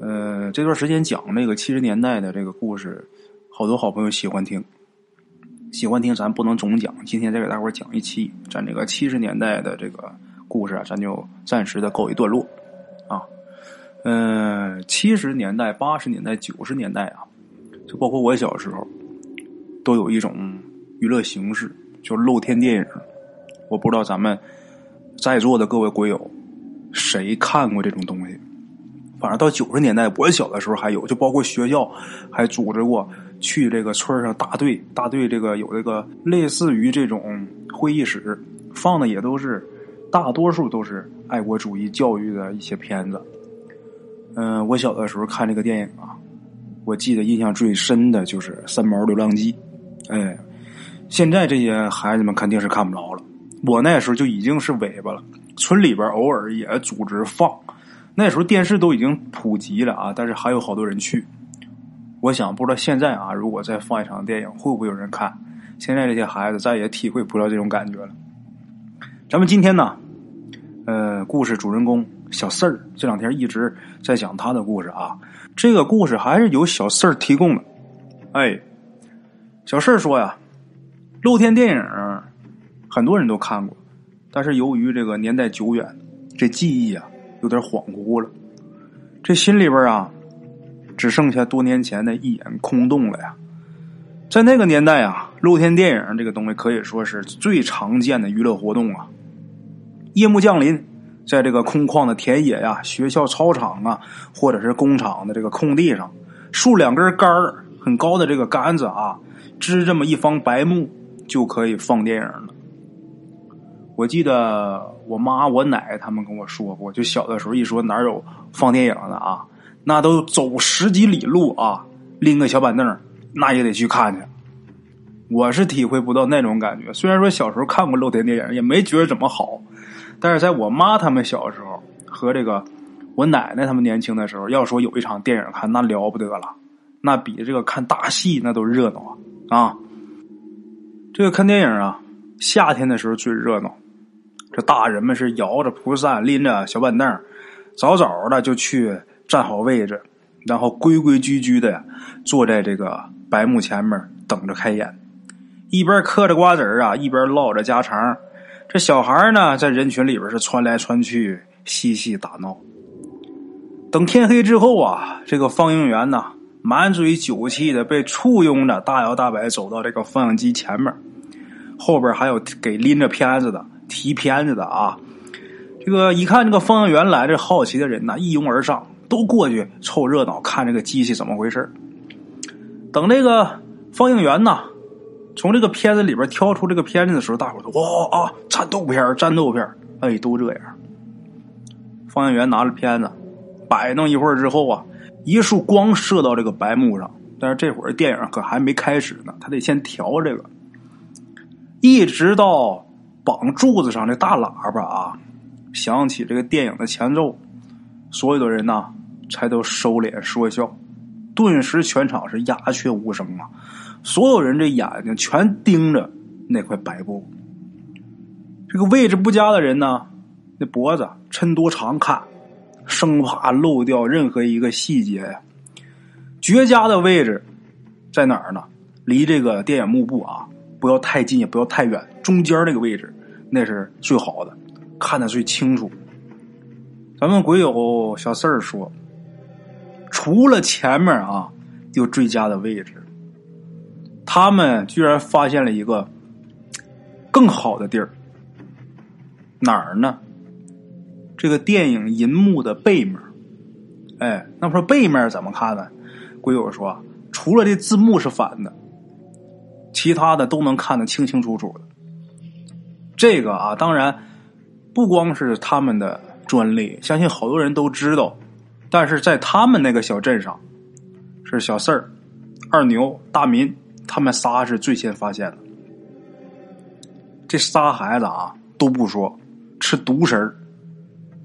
呃，这段时间讲那个七十年代的这个故事，好多好朋友喜欢听，喜欢听咱不能总讲，今天再给大伙讲一期，咱这个七十年代的这个故事啊，咱就暂时的告一段落啊。嗯，七十年代、八十年代、九十年代啊，就包括我小时候，都有一种娱乐形式，就露天电影。我不知道咱们在座的各位鬼友，谁看过这种东西？反正到九十年代，我小的时候还有，就包括学校还组织过去这个村上大队，大队这个有这个类似于这种会议室，放的也都是大多数都是爱国主义教育的一些片子。嗯，我小的时候看这个电影啊，我记得印象最深的就是《三毛流浪记》。哎，现在这些孩子们肯定是看不着了，我那时候就已经是尾巴了。村里边偶尔也组织放。那时候电视都已经普及了啊，但是还有好多人去。我想不知道现在啊，如果再放一场电影，会不会有人看？现在这些孩子再也体会不到这种感觉了。咱们今天呢，呃，故事主人公小四儿这两天一直在讲他的故事啊。这个故事还是由小四儿提供的。哎，小四儿说呀，露天电影很多人都看过，但是由于这个年代久远，这记忆啊。有点恍惚了，这心里边啊，只剩下多年前的一眼空洞了呀。在那个年代啊，露天电影这个东西可以说是最常见的娱乐活动啊。夜幕降临，在这个空旷的田野呀、学校操场啊，或者是工厂的这个空地上，竖两根杆儿很高的这个杆子啊，支这么一方白幕，就可以放电影了。我记得我妈、我奶他们跟我说过，就小的时候一说哪有放电影的啊，那都走十几里路啊，拎个小板凳，那也得去看去。我是体会不到那种感觉。虽然说小时候看过露天电影，也没觉得怎么好，但是在我妈他们小时候和这个我奶奶他们年轻的时候，要说有一场电影看，那了不得了，那比这个看大戏那都热闹啊！啊，这个看电影啊，夏天的时候最热闹。这大人们是摇着蒲扇，拎着小板凳，早早的就去站好位置，然后规规矩矩的坐在这个白幕前面等着开演，一边嗑着瓜子啊，一边唠着家常。这小孩呢，在人群里边是穿来穿去，嬉戏打闹。等天黑之后啊，这个放映员呢，满嘴酒气的被簇拥着大摇大摆走到这个放映机前面，后边还有给拎着片子的。提片子的啊，这个一看这个放映员来，这好奇的人呐一拥而上，都过去凑热闹，看这个机器怎么回事等这个放映员呐从这个片子里边挑出这个片子的时候，大伙都哇啊，战斗片战斗片哎，都这样。放映员拿着片子摆弄一会儿之后啊，一束光射到这个白幕上，但是这会儿电影可还没开始呢，他得先调这个，一直到。绑柱子上的大喇叭啊，响起这个电影的前奏，所有的人呐才都收敛说笑，顿时全场是鸦雀无声啊！所有人这眼睛全盯着那块白布。这个位置不佳的人呢，那脖子抻多长看，生怕漏掉任何一个细节呀。绝佳的位置在哪儿呢？离这个电影幕布啊。不要太近，也不要太远，中间那个位置那是最好的，看得最清楚。咱们鬼友小四儿说，除了前面啊有最佳的位置，他们居然发现了一个更好的地儿，哪儿呢？这个电影银幕的背面。哎，那么说背面怎么看呢？鬼友说，除了这字幕是反的。其他的都能看得清清楚楚的，这个啊，当然不光是他们的专利，相信好多人都知道。但是在他们那个小镇上，是小四儿、二牛、大民，他们仨是最先发现的。这仨孩子啊都不说，吃独食儿，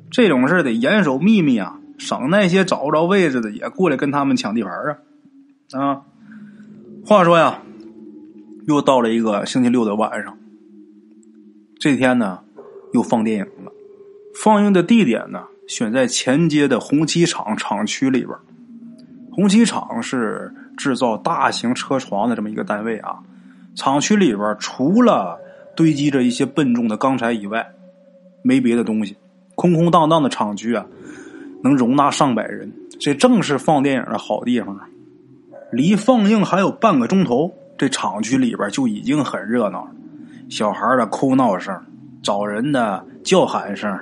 这种事得严守秘密啊，省那些找不着位置的也过来跟他们抢地盘啊！啊，话说呀。又到了一个星期六的晚上，这天呢，又放电影了。放映的地点呢选在前街的红旗厂厂区里边。红旗厂是制造大型车床的这么一个单位啊。厂区里边除了堆积着一些笨重的钢材以外，没别的东西。空空荡荡的厂区啊，能容纳上百人，这正是放电影的好地方啊！离放映还有半个钟头，这厂区里边就已经很热闹了。小孩的哭闹声，找人的叫喊声，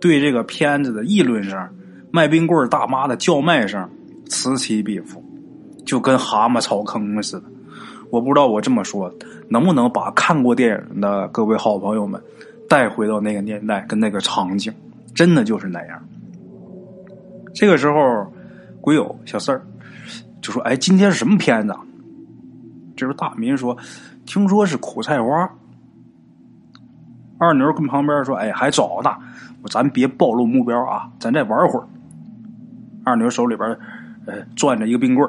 对这个片子的议论声，卖冰棍大妈的叫卖声，此起彼伏，就跟蛤蟆草坑似的。我不知道我这么说能不能把看过电影的各位好朋友们带回到那个年代跟那个场景。真的就是那样。这个时候，鬼友小四儿就说：“哎，今天是什么片子？”这时候大民说：“听说是苦菜花。”二牛跟旁边说：“哎，还早呢，咱别暴露目标啊，咱再玩会儿。”二牛手里边呃攥着一个冰棍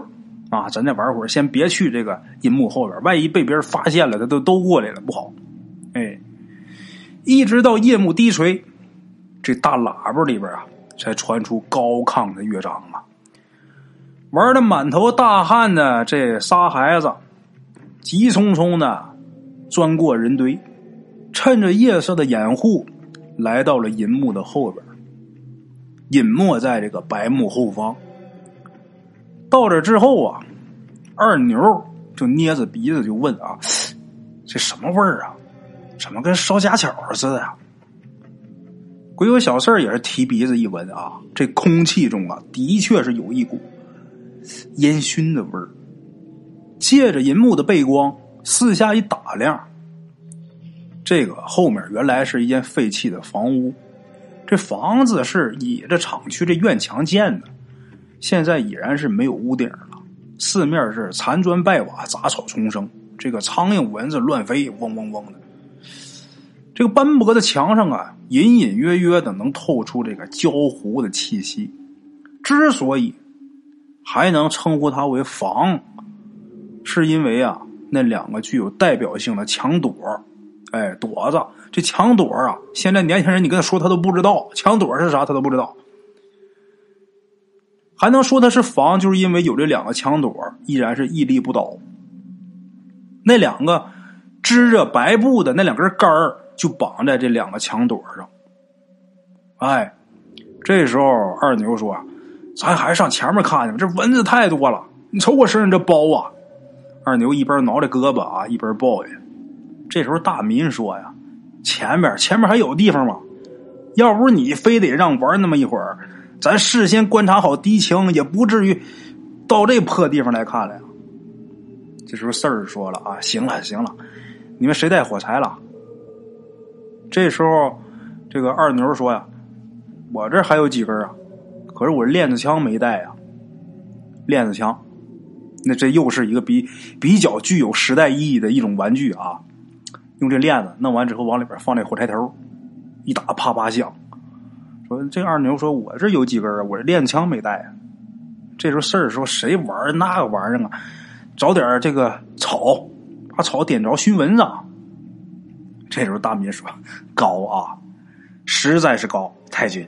啊，咱再玩会儿，先别去这个银幕后边，万一被别人发现了，他都都过来了，不好。哎，一直到夜幕低垂。这大喇叭里边啊，才传出高亢的乐章啊！玩的满头大汗的这仨孩子，急匆匆的钻过人堆，趁着夜色的掩护，来到了银幕的后边，隐没在这个白幕后方。到这之后啊，二牛就捏着鼻子就问啊：“这什么味儿啊？怎么跟烧家巧似的呀？”鬼有小四也是提鼻子一闻啊，这空气中啊，的确是有一股烟熏的味儿。借着银幕的背光，四下一打量，这个后面原来是一间废弃的房屋。这房子是倚着厂区这院墙建的，现在已然是没有屋顶了，四面是残砖败瓦，杂草丛生，这个苍蝇蚊子乱飞，嗡嗡嗡的。这个斑驳的墙上啊，隐隐约约的能透出这个焦糊的气息。之所以还能称呼它为房，是因为啊，那两个具有代表性的墙垛哎，垛子。这墙垛啊，现在年轻人你跟他说他都不知道墙垛是啥，他都不知道。还能说它是房，就是因为有这两个墙垛，依然是屹立不倒。那两个织着白布的那两根杆儿。就绑在这两个墙垛上。哎，这时候二牛说：“咱还是上前面看去吧，这蚊子太多了。你瞅我身上这包啊！”二牛一边挠着胳膊啊，一边抱怨。这时候大民说：“呀，前面前面还有地方吗？要不是你非得让玩那么一会儿，咱事先观察好敌情，也不至于到这破地方来看了呀。”这时候四儿说了：“啊，行了行了，你们谁带火柴了？”这时候，这个二牛说呀：“我这还有几根啊，可是我链子枪没带呀。链子枪，那这又是一个比比较具有时代意义的一种玩具啊。用这链子弄完之后，往里边放这火柴头，一打啪啪响。说这二牛说，我这有几根啊，我这链子枪没带。啊这时候事儿说，谁玩那个玩意儿啊？找点这个草，把草点着熏蚊子。”这时候大民说：“高啊，实在是高，太君，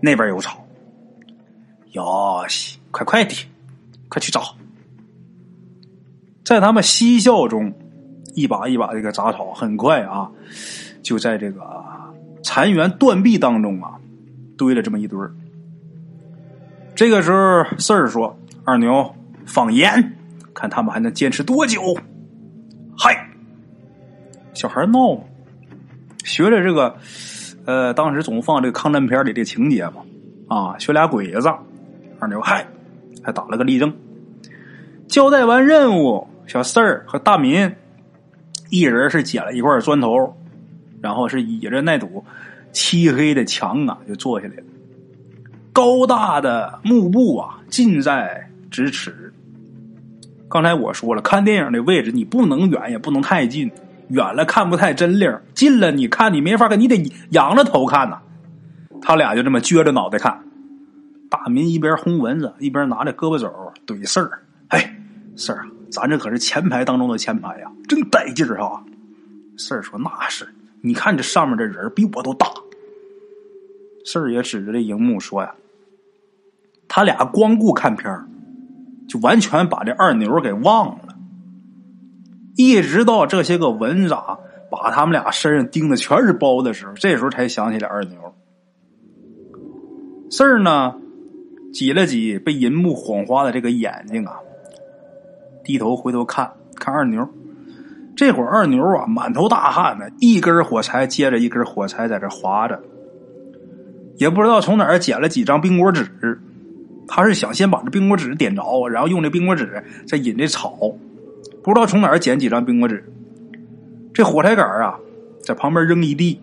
那边有草。哟西，快快的，快去找。”在他们嬉笑中，一把一把这个杂草，很快啊，就在这个残垣断壁当中啊，堆了这么一堆。这个时候，四儿说：“二牛，放盐，看他们还能坚持多久。”嗨。小孩闹，学着这个，呃，当时总放这个抗战片里的情节嘛，啊，学俩鬼子，二牛嗨，还打了个立正。交代完任务，小四儿和大民一人是捡了一块砖头，然后是倚着那堵漆黑的墙啊，就坐下来了。高大的幕布啊，近在咫尺。刚才我说了，看电影的位置你不能远，也不能太近。远了看不太真灵，近了你看你没法看，你得仰着头看呐。他俩就这么撅着脑袋看。大民一边轰蚊子，一边拿着胳膊肘怼事儿。哎，事儿啊，咱这可是前排当中的前排呀，真带劲儿啊。事儿说那是，你看这上面这人比我都大。四儿也指着这荧幕说呀：“他俩光顾看片儿，就完全把这二牛给忘了。一直到这些个蚊子啊，把他们俩身上叮的全是包的时候，这时候才想起来二牛。四儿呢，挤了挤被银幕晃花的这个眼睛啊，低头回头看看二牛。这会儿二牛啊，满头大汗呢，一根火柴接着一根火柴在这划着。也不知道从哪儿捡了几张冰果纸，他是想先把这冰果纸点着，然后用这冰果纸再引这草。不知道从哪儿捡几张冰果纸，这火柴杆啊，在旁边扔一地，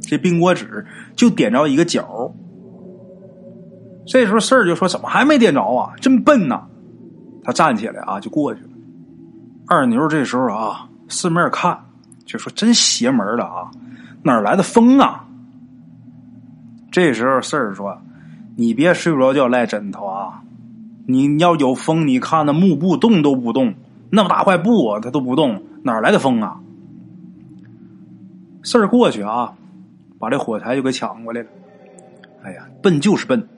这冰果纸就点着一个角。这时候事儿就说：“怎么还没点着啊？真笨呐！”他站起来啊，就过去了。二牛这时候啊，四面看，就说：“真邪门了啊！哪来的风啊？”这时候四儿说：“你别睡不着觉赖枕头啊！你要有风，你看那幕布动都不动，那么大块布它都不动，哪来的风啊？”四儿过去啊，把这火柴就给抢过来了。哎呀，笨就是笨！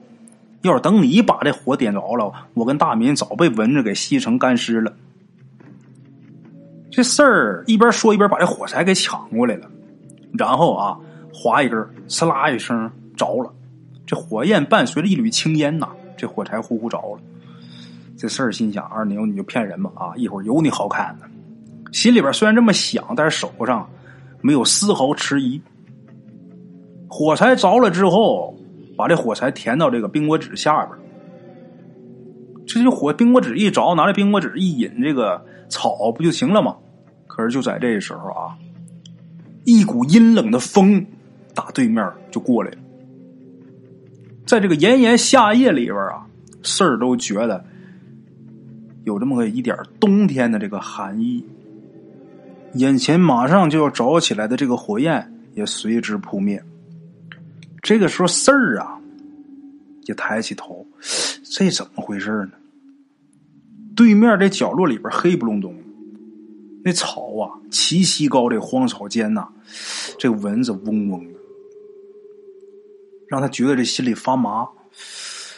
要等你把这火点着了，我跟大民早被蚊子给吸成干尸了。这事儿一边说一边把这火柴给抢过来了，然后啊，划一根，呲啦一声。着了，这火焰伴随着一缕青烟呐，这火柴呼呼着了。这事儿心想：二牛你就骗人吧啊！一会儿有你好看的。心里边虽然这么想，但是手上没有丝毫迟疑。火柴着了之后，把这火柴填到这个冰果纸下边。这就火冰果纸一着，拿着冰果纸一引，这个草不就行了吗？可是就在这时候啊，一股阴冷的风打对面就过来了。在这个炎炎夏夜里边啊，事儿都觉得有这么个一点冬天的这个寒意。眼前马上就要着起来的这个火焰也随之扑灭。这个时候，四儿啊也抬起头，这怎么回事呢？对面这角落里边黑不隆咚，那草啊齐膝高，这荒草间呐，这蚊子嗡嗡的。让他觉得这心里发麻，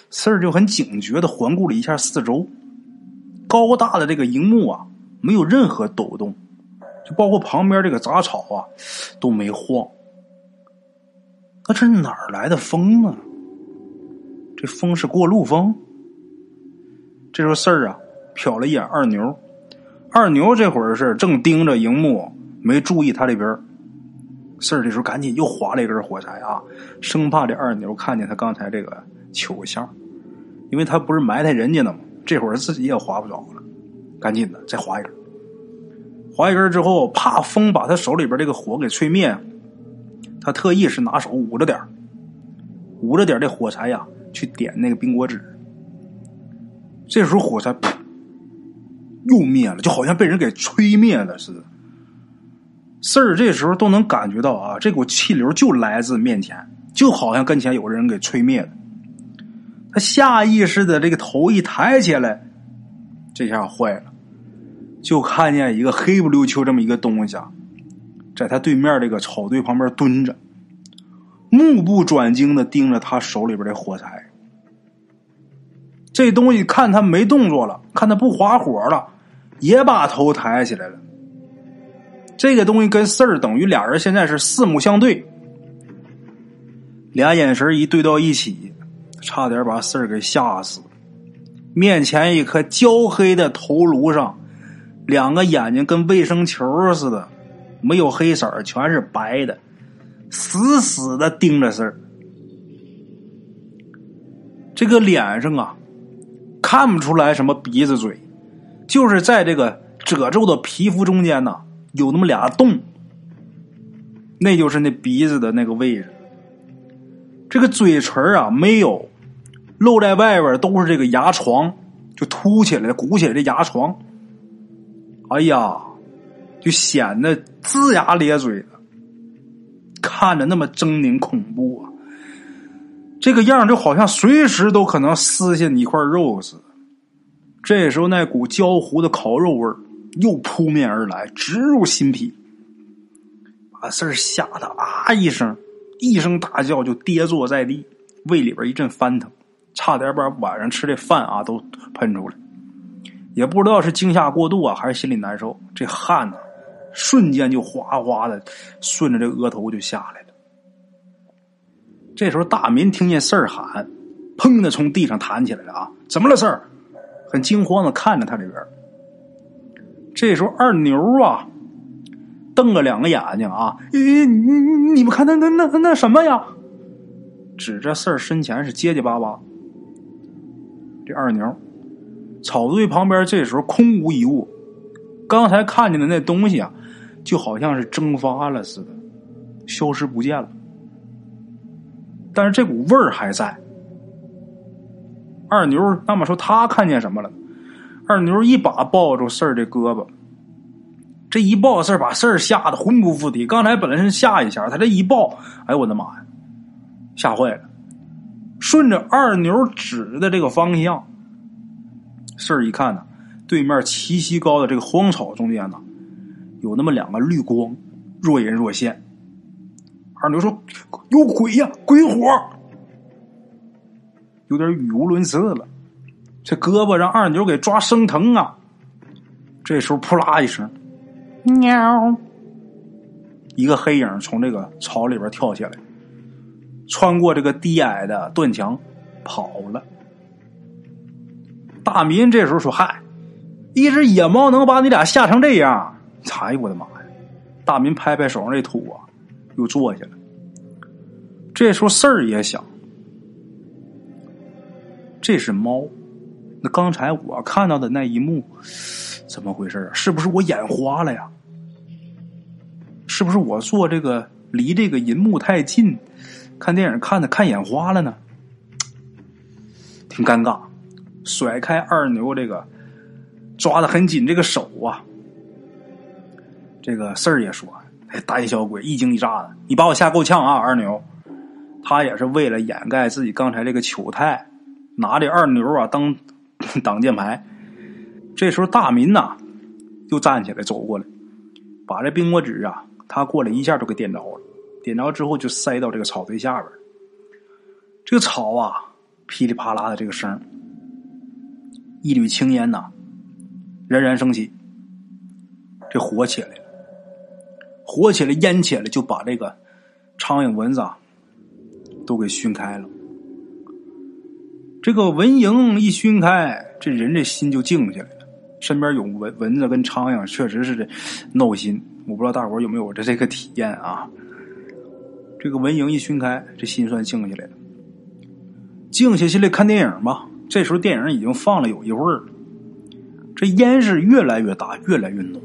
四儿就很警觉的环顾了一下四周，高大的这个荧幕啊，没有任何抖动，就包括旁边这个杂草啊，都没晃。那这哪儿来的风啊？这风是过路风？这时候四儿啊，瞟了一眼二牛，二牛这会儿是正盯着荧幕，没注意他这边。事儿这时候赶紧又划了一根火柴啊，生怕这二牛看见他刚才这个糗相，因为他不是埋汰人家呢吗？这会儿自己也划不着了，赶紧的再划一根。划一根之后，怕风把他手里边这个火给吹灭，他特意是拿手捂着点捂着点这火柴呀，去点那个冰果纸。这时候火柴噗又灭了，就好像被人给吹灭了似的。四儿这时候都能感觉到啊，这股气流就来自面前，就好像跟前有个人给吹灭了。他下意识的这个头一抬起来，这下坏了，就看见一个黑不溜秋这么一个东西，啊，在他对面这个草堆旁边蹲着，目不转睛的盯着他手里边的火柴。这东西看他没动作了，看他不划火了，也把头抬起来了。这个东西跟四儿等于俩人现在是四目相对，俩眼神一对到一起，差点把四儿给吓死。面前一颗焦黑的头颅上，两个眼睛跟卫生球似的，没有黑色全是白的，死死的盯着事儿。这个脸上啊，看不出来什么鼻子嘴，就是在这个褶皱的皮肤中间呢。有那么俩洞，那就是那鼻子的那个位置。这个嘴唇啊没有，露在外边都是这个牙床，就凸起来、鼓起来的牙床。哎呀，就显得龇牙咧嘴的，看着那么狰狞恐怖啊！这个样就好像随时都可能撕下你一块肉似的。这时候，那股焦糊的烤肉味。又扑面而来，直入心脾，把四儿吓得啊一声，一声大叫就跌坐在地，胃里边一阵翻腾，差点把晚上吃的饭啊都喷出来。也不知道是惊吓过度啊，还是心里难受，这汗呢，瞬间就哗哗的顺着这额头就下来了。这时候大民听见事儿喊，砰的从地上弹起来了啊！怎么了事儿？很惊慌的看着他这边。这时候二牛啊，瞪了两个眼睛啊，你你你们看那那那那什么呀？指着事儿身前是结结巴巴。这二牛。草堆旁边这时候空无一物，刚才看见的那东西啊，就好像是蒸发了似的，消失不见了。但是这股味儿还在。二牛那么说他看见什么了？二牛一把抱住事儿的胳膊，这一抱事儿把事儿吓得魂不附体。刚才本来是吓一下，他这一抱，哎呦我的妈呀，吓坏了！顺着二牛指的这个方向。事儿一看呢，对面齐膝高的这个荒草中间呢，有那么两个绿光，若隐若现。二牛说：“有鬼呀，鬼火！”有点语无伦次了。这胳膊让二牛给抓生疼啊！这时候，扑啦一声，喵，一个黑影从这个草里边跳下来，穿过这个低矮的断墙，跑了。大民这时候说：“嗨，一只野猫能把你俩吓成这样？哎呦我的妈呀！”大民拍拍手上这土啊，又坐下了。这时候事儿也想，这是猫，那刚才我看到的那一幕，怎么回事啊？是不是我眼花了呀？是不是我坐这个离这个银幕太近，看电影看的看眼花了呢？挺尴尬。甩开二牛这个抓的很紧这个手啊，这个事儿也说：“哎，胆小鬼，一惊一乍的，你把我吓够呛啊！”二牛，他也是为了掩盖自己刚才这个糗态，拿这二牛啊当 挡箭牌。这时候大民呐又站起来走过来，把这冰果纸啊，他过来一下就给点着了。点着之后就塞到这个草堆下边这个草啊噼里啪啦的这个声。一缕青烟呐，冉冉升起，这火起来了，火起来，烟起来，就把这个苍蝇、蚊子啊都给熏开了。这个蚊蝇一熏开，这人这心就静下来了。身边有蚊蚊子跟苍蝇，确实是这闹心。我不知道大伙有没有这这个体验啊？这个蚊蝇一熏开，这心算静下来了，静下心来看电影吧。这时候电影已经放了有一会儿了，这烟是越来越大，越来越浓，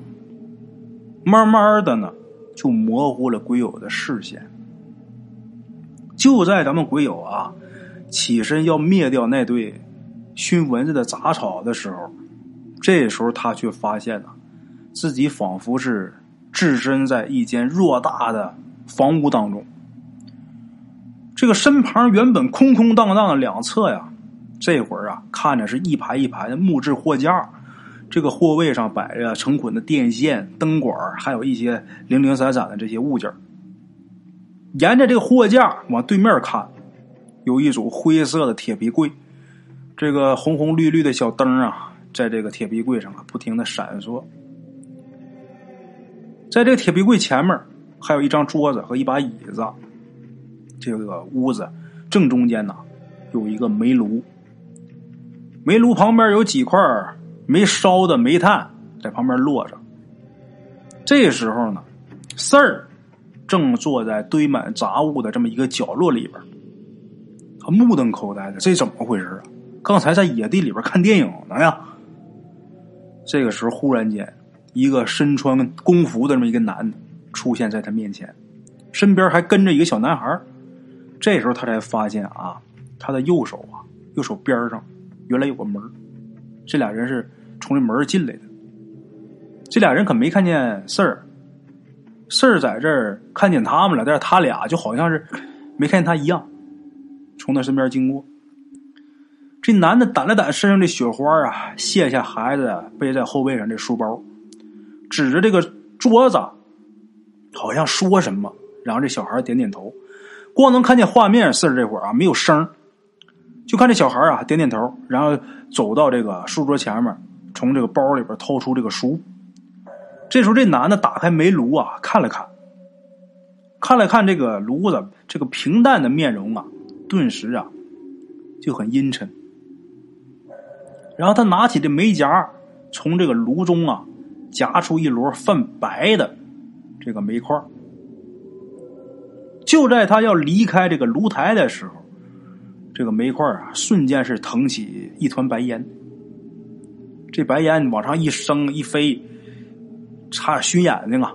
慢慢的呢就模糊了鬼友的视线。就在咱们鬼友啊起身要灭掉那对熏蚊子的杂草的时候，这时候他却发现呢，自己仿佛是置身在一间偌大的房屋当中，这个身旁原本空空荡荡的两侧呀。这会儿啊，看着是一排一排的木质货架，这个货位上摆着成捆的电线、灯管，还有一些零零散散的这些物件沿着这个货架往对面看，有一组灰色的铁皮柜，这个红红绿绿的小灯啊，在这个铁皮柜上啊不停的闪烁。在这个铁皮柜前面，还有一张桌子和一把椅子。这个屋子正中间呢，有一个煤炉。煤炉旁边有几块没烧的煤炭在旁边落着。这时候呢，四儿正坐在堆满杂物的这么一个角落里边，他目瞪口呆的，这怎么回事啊？刚才在野地里边看电影呢呀。这个时候，忽然间，一个身穿工服的这么一个男的出现在他面前，身边还跟着一个小男孩。这时候他才发现啊，他的右手啊，右手边上。原来有个门这俩人是从这门进来的。这俩人可没看见事儿，事儿在这儿看见他们了，但是他俩就好像是没看见他一样，从他身边经过。这男的掸了掸身上的雪花啊，卸下孩子背在后背上这书包，指着这个桌子，好像说什么，然后这小孩点点头。光能看见画面，事儿这会儿啊没有声就看这小孩啊点点头，然后走到这个书桌前面，从这个包里边掏出这个书。这时候这男的打开煤炉啊，看了看，看了看这个炉子，这个平淡的面容啊，顿时啊就很阴沉。然后他拿起这煤夹，从这个炉中啊夹出一摞泛白的这个煤块。就在他要离开这个炉台的时候，这个煤块啊瞬间是腾起一团白烟。这白烟往上一升一飞，差点熏眼睛啊！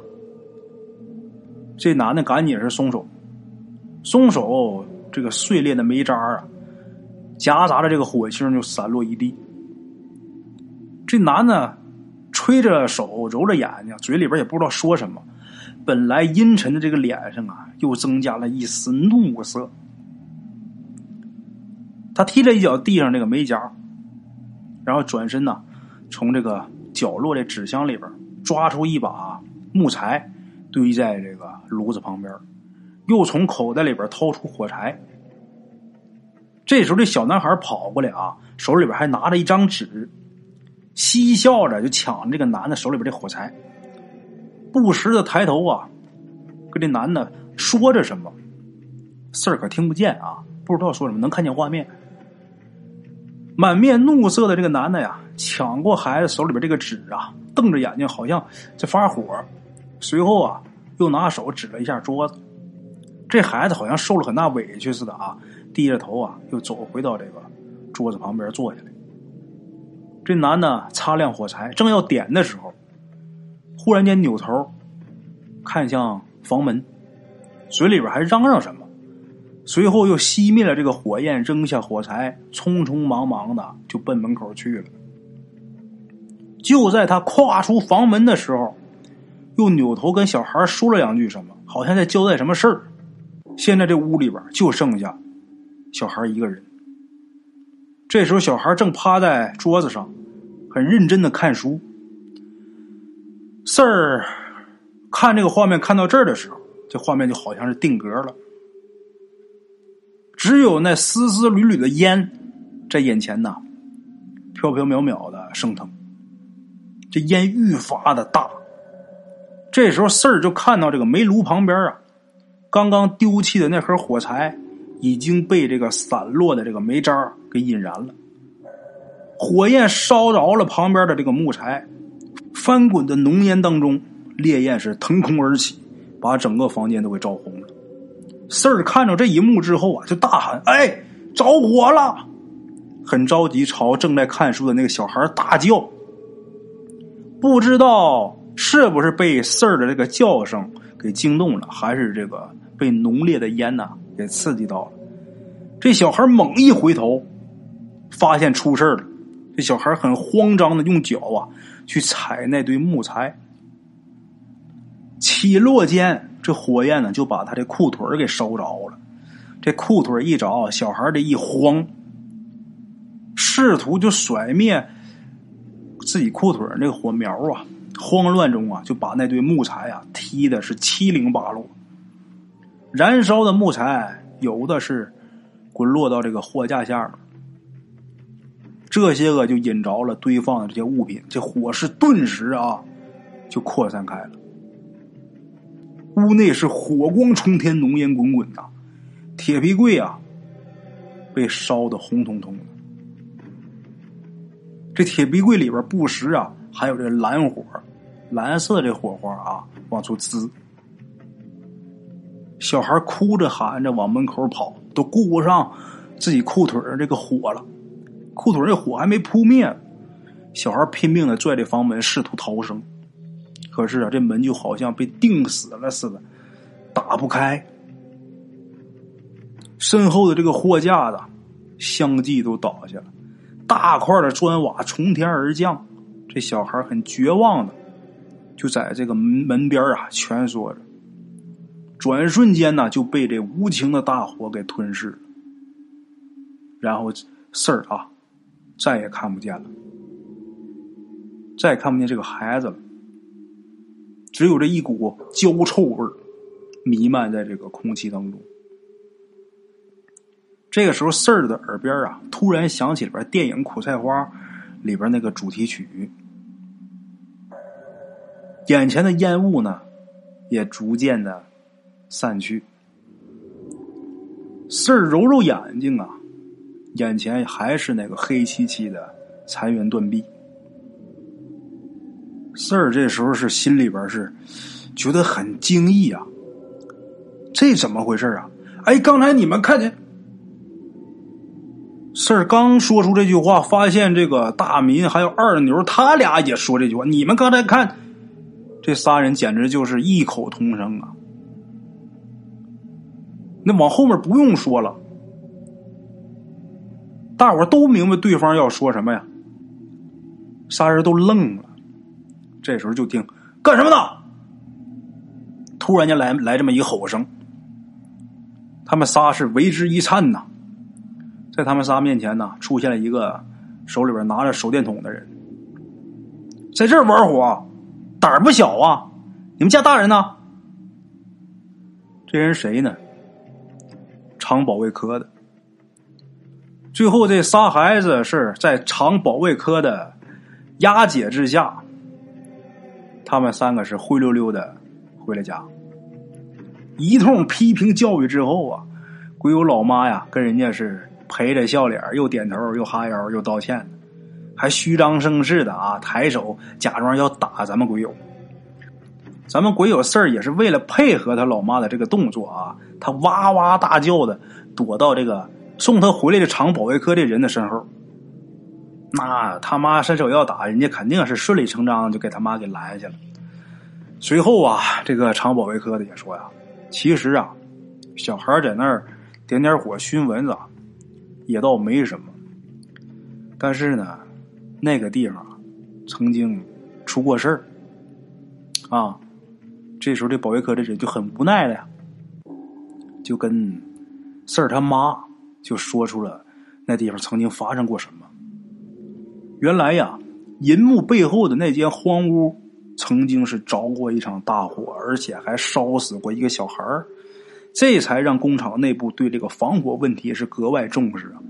这男的赶紧是松手，松手，这个碎裂的煤渣啊，夹杂着这个火星就散落一地。这男的吹着手，揉着眼睛，嘴里边也不知道说什么。本来阴沉的这个脸上啊，又增加了一丝怒色。他踢了一脚地上这个煤夹，然后转身呢，从这个角落的纸箱里边抓出一把木材，堆在这个炉子旁边，又从口袋里边掏出火柴。这时候，这小男孩跑过来啊，手里边还拿着一张纸。嬉笑着就抢这个男的手里边的火柴，不时的抬头啊，跟这男的说着什么，事儿可听不见啊，不知道说什么，能看见画面。满面怒色的这个男的呀，抢过孩子手里边这个纸啊，瞪着眼睛，好像在发火。随后啊，又拿手指了一下桌子，这孩子好像受了很大委屈似的啊，低着头啊，又走回到这个桌子旁边坐下来。这男的擦亮火柴，正要点的时候，忽然间扭头看向房门，嘴里边还嚷嚷什么，随后又熄灭了这个火焰，扔下火柴，匆匆忙忙的就奔门口去了。就在他跨出房门的时候，又扭头跟小孩说了两句什么，好像在交代什么事儿。现在这屋里边就剩下小孩一个人。这时候，小孩正趴在桌子上，很认真的看书。四儿看这个画面看到这儿的时候，这画面就好像是定格了，只有那丝丝缕缕的烟在眼前呐，飘飘渺渺的升腾，这烟愈发的大。这时候，四儿就看到这个煤炉旁边啊，刚刚丢弃的那盒火柴。已经被这个散落的这个煤渣给引燃了，火焰烧着了旁边的这个木材，翻滚的浓烟当中，烈焰是腾空而起，把整个房间都给照红了。四儿看着这一幕之后啊，就大喊：“哎，着火了！”很着急，朝正在看书的那个小孩大叫。不知道是不是被四儿的这个叫声给惊动了，还是这个被浓烈的烟呐？给刺激到了，这小孩猛一回头，发现出事了。这小孩很慌张的用脚啊去踩那堆木材，起落间，这火焰呢就把他的裤腿给烧着了。这裤腿一着，小孩这一慌，试图就甩灭自己裤腿那个火苗啊，慌乱中啊就把那堆木材啊踢的是七零八落。燃烧的木材有的是滚落到这个货架下边，这些个就引着了堆放的这些物品，这火势顿时啊就扩散开了。屋内是火光冲天，浓烟滚滚呐，铁皮柜啊被烧得红彤彤的。这铁皮柜里边不时啊还有这蓝火，蓝色的火花啊往出滋。小孩哭着喊着往门口跑，都顾不上自己裤腿这个火了，裤腿这火还没扑灭，小孩拼命的拽着房门，试图逃生。可是啊，这门就好像被钉死了似的，打不开。身后的这个货架子相继都倒下了，大块的砖瓦从天而降。这小孩很绝望的，就在这个门门边啊蜷缩着。转瞬间呢，就被这无情的大火给吞噬了。然后事儿啊，再也看不见了，再也看不见这个孩子了。只有这一股焦臭味弥漫在这个空气当中。这个时候，四儿的耳边啊，突然响起里边电影《苦菜花》里边那个主题曲。眼前的烟雾呢，也逐渐的散去。四儿揉揉眼睛啊，眼前还是那个黑漆漆的残垣断壁。四儿这时候是心里边是觉得很惊异啊，这怎么回事啊？哎，刚才你们看见？事儿刚说出这句话，发现这个大民还有二牛，他俩也说这句话。你们刚才看，这仨人简直就是异口同声啊！那往后面不用说了，大伙都明白对方要说什么呀。仨人都愣了。这时候就听干什么呢？突然间来来这么一吼声，他们仨是为之一颤呐。在他们仨面前呢，出现了一个手里边拿着手电筒的人，在这儿玩火，胆儿不小啊！你们家大人呢？这人谁呢？厂保卫科的。最后这仨孩子是在厂保卫科的押解之下，他们三个是灰溜溜的回了家。一通批评教育之后啊，鬼友老妈呀，跟人家是。陪着笑脸，又点头，又哈腰，又道歉，还虚张声势的啊，抬手假装要打咱们鬼友。咱们鬼友事儿也是为了配合他老妈的这个动作啊，他哇哇大叫的躲到这个送他回来的厂保卫科的人的身后。那他妈伸手要打人家，肯定是顺理成章就给他妈给拦下去了。随后啊，这个厂保卫科的也说呀，其实啊，小孩在那儿点点火熏蚊子。也倒没什么，但是呢，那个地方曾经出过事儿啊。这时候，这保卫科的人就很无奈了呀，就跟四儿他妈就说出了那地方曾经发生过什么。原来呀，银幕背后的那间荒屋曾经是着过一场大火，而且还烧死过一个小孩儿。这才让工厂内部对这个防火问题是格外重视啊。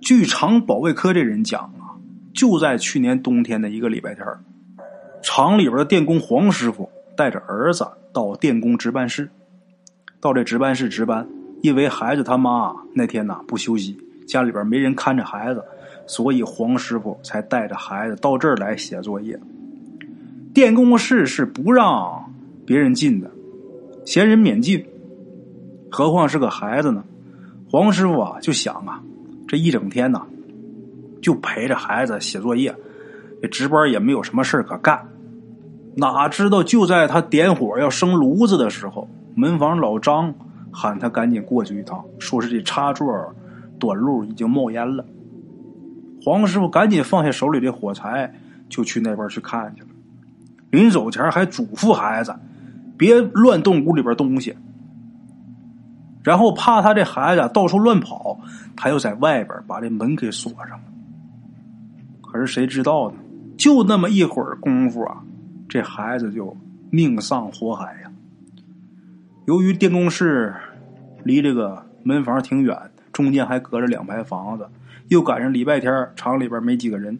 据厂保卫科这人讲啊，就在去年冬天的一个礼拜天厂里边的电工黄师傅带着儿子到电工值班室，到这值班室值班。因为孩子他妈那天呐不休息，家里边没人看着孩子，所以黄师傅才带着孩子到这儿来写作业。电工室是不让别人进的，闲人免进。何况是个孩子呢？黄师傅啊，就想啊，这一整天呢，就陪着孩子写作业，这值班也没有什么事可干。哪知道就在他点火要生炉子的时候，门房老张喊他赶紧过去一趟，说是这插座短路，已经冒烟了。黄师傅赶紧放下手里的火柴，就去那边去看去了。临走前还嘱咐孩子，别乱动屋里边东西。然后怕他这孩子到处乱跑，他又在外边把这门给锁上了。可是谁知道呢？就那么一会儿功夫啊，这孩子就命丧火海呀。由于电工室离这个门房挺远，中间还隔着两排房子，又赶上礼拜天，厂里边没几个人，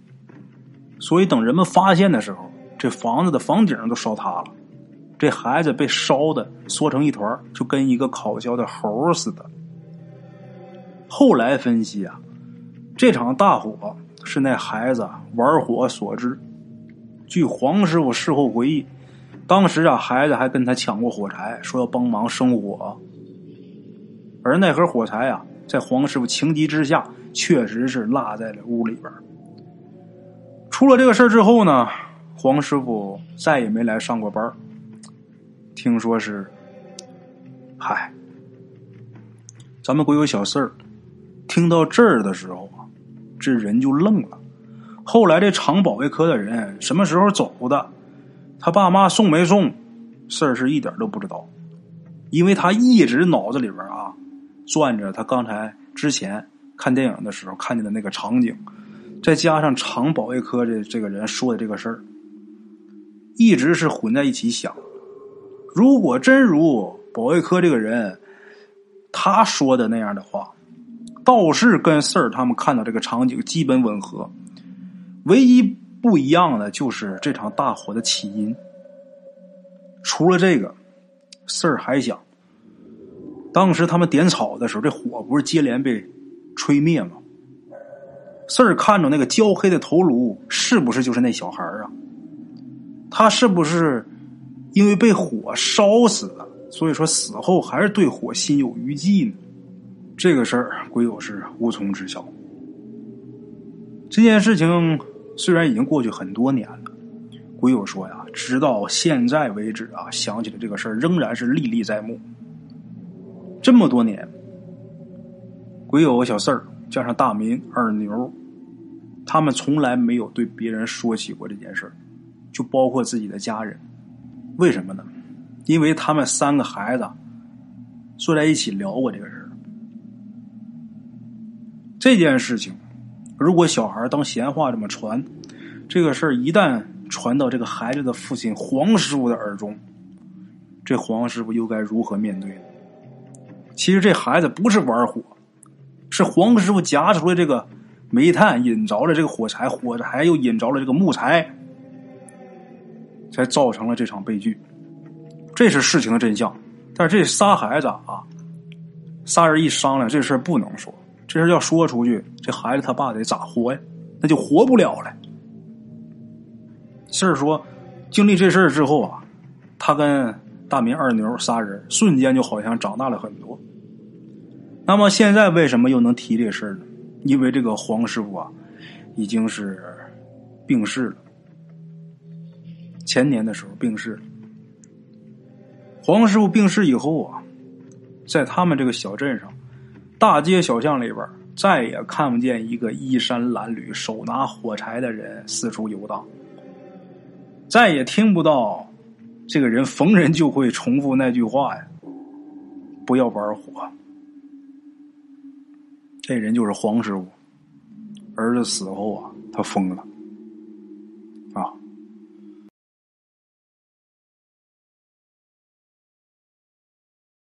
所以等人们发现的时候，这房子的房顶都烧塌了。这孩子被烧的缩成一团，就跟一个烤焦的猴似的。后来分析啊，这场大火是那孩子玩火所致。据黄师傅事后回忆，当时啊，孩子还跟他抢过火柴，说要帮忙生火。而那盒火柴啊，在黄师傅情急之下，确实是落在了屋里边。出了这个事儿之后呢，黄师傅再也没来上过班听说是，嗨，咱们国有小四儿，听到这儿的时候啊，这人就愣了。后来这厂保卫科的人什么时候走的，他爸妈送没送，事儿是一点都不知道，因为他一直脑子里边啊转着他刚才之前看电影的时候看见的那个场景，再加上厂保卫科这这个人说的这个事儿，一直是混在一起想。如果真如保卫科这个人他说的那样的话，倒是跟四儿他们看到这个场景基本吻合，唯一不一样的就是这场大火的起因。除了这个，四儿还想，当时他们点草的时候，这火不是接连被吹灭吗？四儿看着那个焦黑的头颅，是不是就是那小孩啊？他是不是因为被火烧死了？所以说死后还是对火心有余悸呢？这个事儿鬼友是无从知晓。这件事情虽然已经过去很多年了，鬼友说呀，直到现在为止啊，想起来这个事儿仍然是历历在目。这么多年，鬼友小四儿加上大民二牛，他们从来没有对别人说起过这件事儿，就包括自己的家人。为什么呢？因为他们三个孩子坐在一起聊过这个事儿。这件事情，如果小孩当闲话这么传，这个事儿一旦传到这个孩子的父亲黄师傅的耳中，这黄师傅又该如何面对呢？其实这孩子不是玩火，是黄师傅夹出来这个煤炭引着了这个火柴，火柴又引着了这个木材，才造成了这场悲剧。这是事情的真相。但是这仨孩子啊，仨人一商量，这事不能说。这事要说出去，这孩子他爸得咋活呀？那就活不了了。事儿说，经历这事儿之后啊，他跟大民二牛仨人瞬间就好像长大了很多。那么现在为什么又能提这事儿呢？因为这个黄师傅啊，已经是病逝了。前年的时候病逝了。黄师傅病逝以后啊，在他们这个小镇上。大街小巷里边再也看不见一个衣衫褴褛、手拿火柴的人四处游荡，再也听不到这个人逢人就会重复那句话呀：“不要玩火。”这人就是黄师傅。儿子死后啊，他疯了。